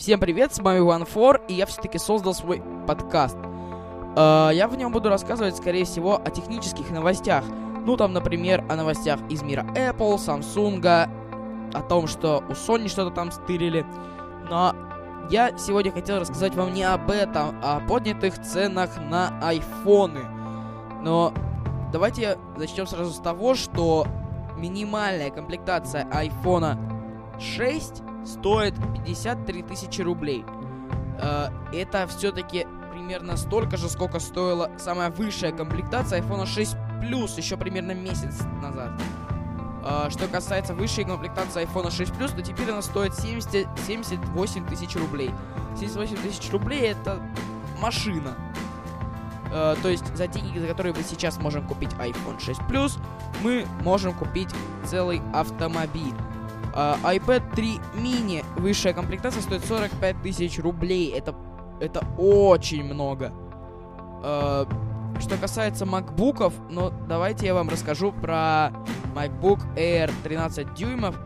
Всем привет, с вами OneFor, и я все-таки создал свой подкаст. Э, я в нем буду рассказывать, скорее всего, о технических новостях. Ну, там, например, о новостях из мира Apple, Samsung, о том, что у Sony что-то там стырили. Но я сегодня хотел рассказать вам не об этом, а о поднятых ценах на айфоны. Но давайте начнем сразу с того, что минимальная комплектация айфона 6 стоит 53 тысячи рублей. Э, это все-таки примерно столько же, сколько стоила самая высшая комплектация iPhone 6 Plus еще примерно месяц назад. Э, что касается высшей комплектации iPhone 6 Plus, то теперь она стоит 70, 78 тысяч рублей. 78 тысяч рублей это машина. Uh, то есть за деньги, за которые мы сейчас можем купить iPhone 6 Plus, мы можем купить целый автомобиль. Uh, iPad 3 mini высшая комплектация стоит 45 тысяч рублей. Это, это очень много. Uh, что касается макбуков, ну, давайте я вам расскажу про MacBook Air 13 дюймов.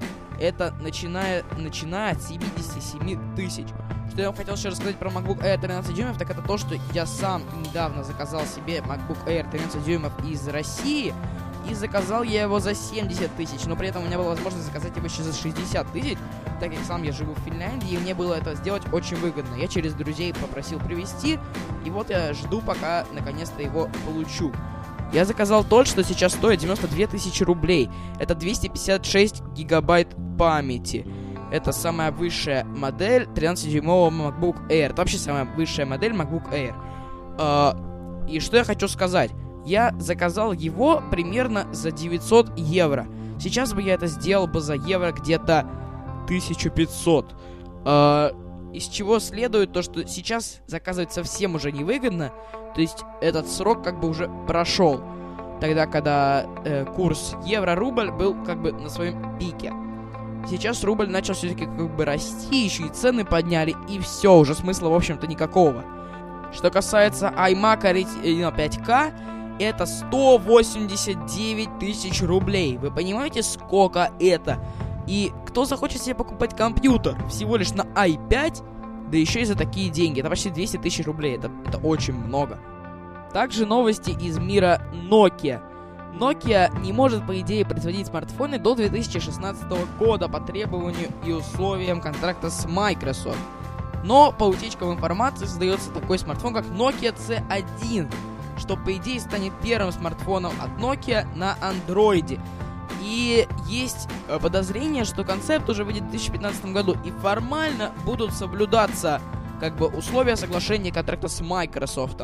Это начиная, начиная от 77 тысяч. Что я вам хотел еще рассказать про MacBook Air 13 дюймов, так это то, что я сам недавно заказал себе MacBook Air 13 дюймов из России. И заказал я его за 70 тысяч, но при этом у меня была возможность заказать его еще за 60 тысяч, так как сам я живу в Финляндии, и мне было это сделать очень выгодно. Я через друзей попросил привезти, и вот я жду, пока наконец-то его получу. Я заказал тот, что сейчас стоит 92 тысячи рублей. Это 256 гигабайт памяти. Это самая высшая модель 13-дюймового MacBook Air. Это вообще самая высшая модель MacBook Air. Uh, и что я хочу сказать? Я заказал его примерно за 900 евро. Сейчас бы я это сделал бы за евро где-то 1500. Э, из чего следует то, что сейчас заказывать совсем уже невыгодно. То есть этот срок как бы уже прошел. Тогда, когда э, курс евро-рубль был как бы на своем пике. Сейчас рубль начал все-таки как бы расти, еще и цены подняли, и все, уже смысла, в общем-то, никакого. Что касается iMac 5K, это 189 тысяч рублей. Вы понимаете, сколько это? И кто захочет себе покупать компьютер всего лишь на i5, да еще и за такие деньги? Это почти 200 тысяч рублей, это, это очень много. Также новости из мира Nokia. Nokia не может, по идее, производить смартфоны до 2016 года по требованию и условиям контракта с Microsoft. Но по утечкам информации создается такой смартфон, как Nokia C1, что по идее станет первым смартфоном от Nokia на андроиде. И есть э, подозрение, что концепт уже выйдет в 2015 году, и формально будут соблюдаться как бы условия соглашения контракта с Microsoft.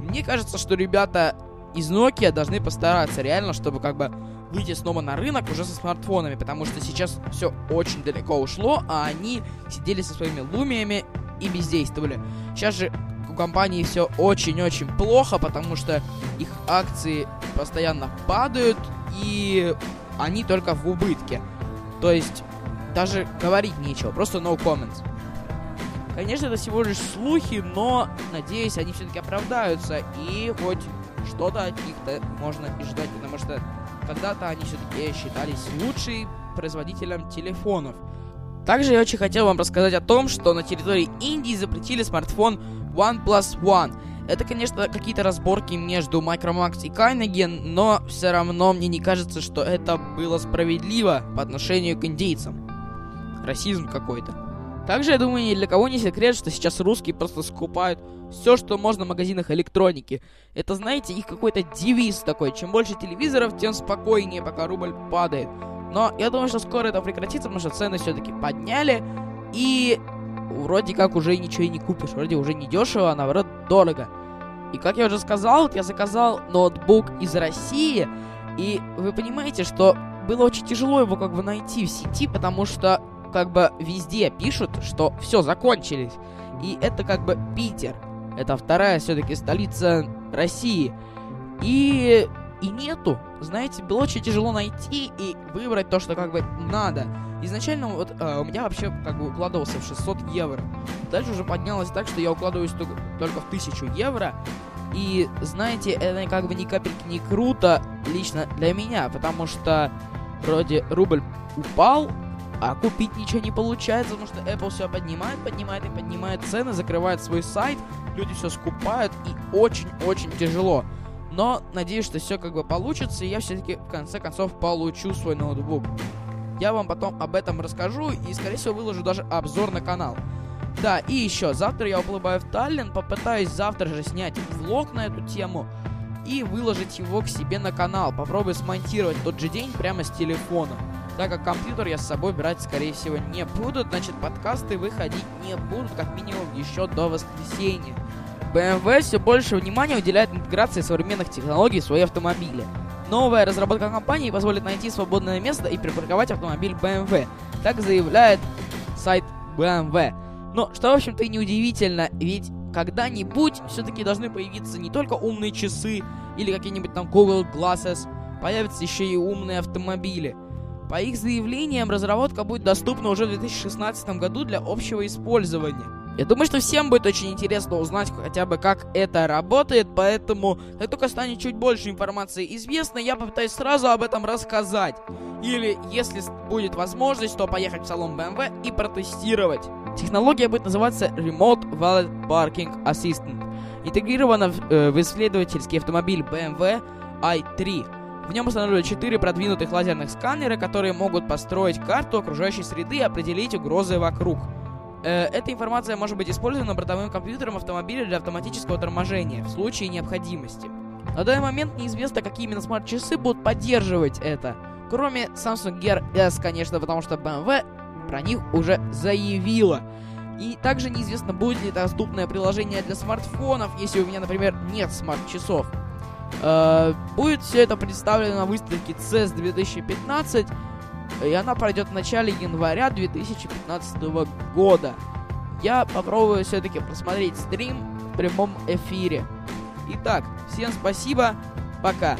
Мне кажется, что ребята из Nokia должны постараться реально, чтобы как бы выйти снова на рынок уже со смартфонами, потому что сейчас все очень далеко ушло, а они сидели со своими лумиями и бездействовали. Сейчас же компании все очень-очень плохо, потому что их акции постоянно падают, и они только в убытке. То есть, даже говорить нечего, просто no comments. Конечно, это всего лишь слухи, но, надеюсь, они все-таки оправдаются, и хоть что-то от них-то можно и ждать, потому что когда-то они все-таки считались лучшим производителем телефонов. Также я очень хотел вам рассказать о том, что на территории Индии запретили смартфон OnePlus One. Это, конечно, какие-то разборки между Micromax и Carnegie, но все равно мне не кажется, что это было справедливо по отношению к индейцам. Расизм какой-то. Также, я думаю, ни для кого не секрет, что сейчас русские просто скупают все, что можно в магазинах электроники. Это, знаете, их какой-то девиз такой. Чем больше телевизоров, тем спокойнее, пока рубль падает. Но я думаю, что скоро это прекратится, потому что цены все-таки подняли. И вроде как уже ничего и не купишь. Вроде уже не дешево, а наоборот дорого. И как я уже сказал, вот я заказал ноутбук из России. И вы понимаете, что было очень тяжело его как бы найти в сети, потому что как бы везде пишут, что все закончились. И это как бы Питер. Это вторая все-таки столица России. И и нету. Знаете, было очень тяжело найти и выбрать то, что как бы надо. Изначально вот э, у меня вообще как бы укладывался в 600 евро. Дальше уже поднялось так, что я укладываюсь только, только в 1000 евро. И знаете, это как бы ни капельки не круто лично для меня, потому что вроде рубль упал, а купить ничего не получается, потому что Apple все поднимает, поднимает и поднимает цены, закрывает свой сайт, люди все скупают и очень-очень тяжело. Но надеюсь, что все как бы получится, и я все-таки в конце концов получу свой ноутбук. Я вам потом об этом расскажу и, скорее всего, выложу даже обзор на канал. Да, и еще, завтра я уплываю в Таллин, попытаюсь завтра же снять влог на эту тему и выложить его к себе на канал. Попробую смонтировать тот же день прямо с телефона. Так как компьютер я с собой брать, скорее всего, не буду, значит, подкасты выходить не будут, как минимум, еще до воскресенья. BMW все больше внимания уделяет интеграции современных технологий в свои автомобили. Новая разработка компании позволит найти свободное место и припарковать автомобиль BMW. Так заявляет сайт BMW. Но что, в общем-то, и неудивительно, ведь когда-нибудь все-таки должны появиться не только умные часы или какие-нибудь там Google Glasses, появятся еще и умные автомобили. По их заявлениям, разработка будет доступна уже в 2016 году для общего использования. Я думаю, что всем будет очень интересно узнать хотя бы, как это работает, поэтому, как только станет чуть больше информации известно, я попытаюсь сразу об этом рассказать. Или, если будет возможность, то поехать в салон BMW и протестировать. Технология будет называться Remote Valet Parking Assistant. Интегрирована в, э, в исследовательский автомобиль BMW i3. В нем установлены 4 продвинутых лазерных сканера, которые могут построить карту окружающей среды и определить угрозы вокруг. Э, эта информация может быть использована бортовым компьютером автомобиля для автоматического торможения в случае необходимости. На данный момент неизвестно, какие именно смарт-часы будут поддерживать это. Кроме Samsung Gear S, конечно, потому что BMW про них уже заявила. И также неизвестно, будет ли доступное приложение для смартфонов, если у меня, например, нет смарт-часов. Э, будет все это представлено на выставке CES 2015, и она пройдет в начале января 2015 года. Я попробую все-таки просмотреть стрим в прямом эфире. Итак, всем спасибо, пока.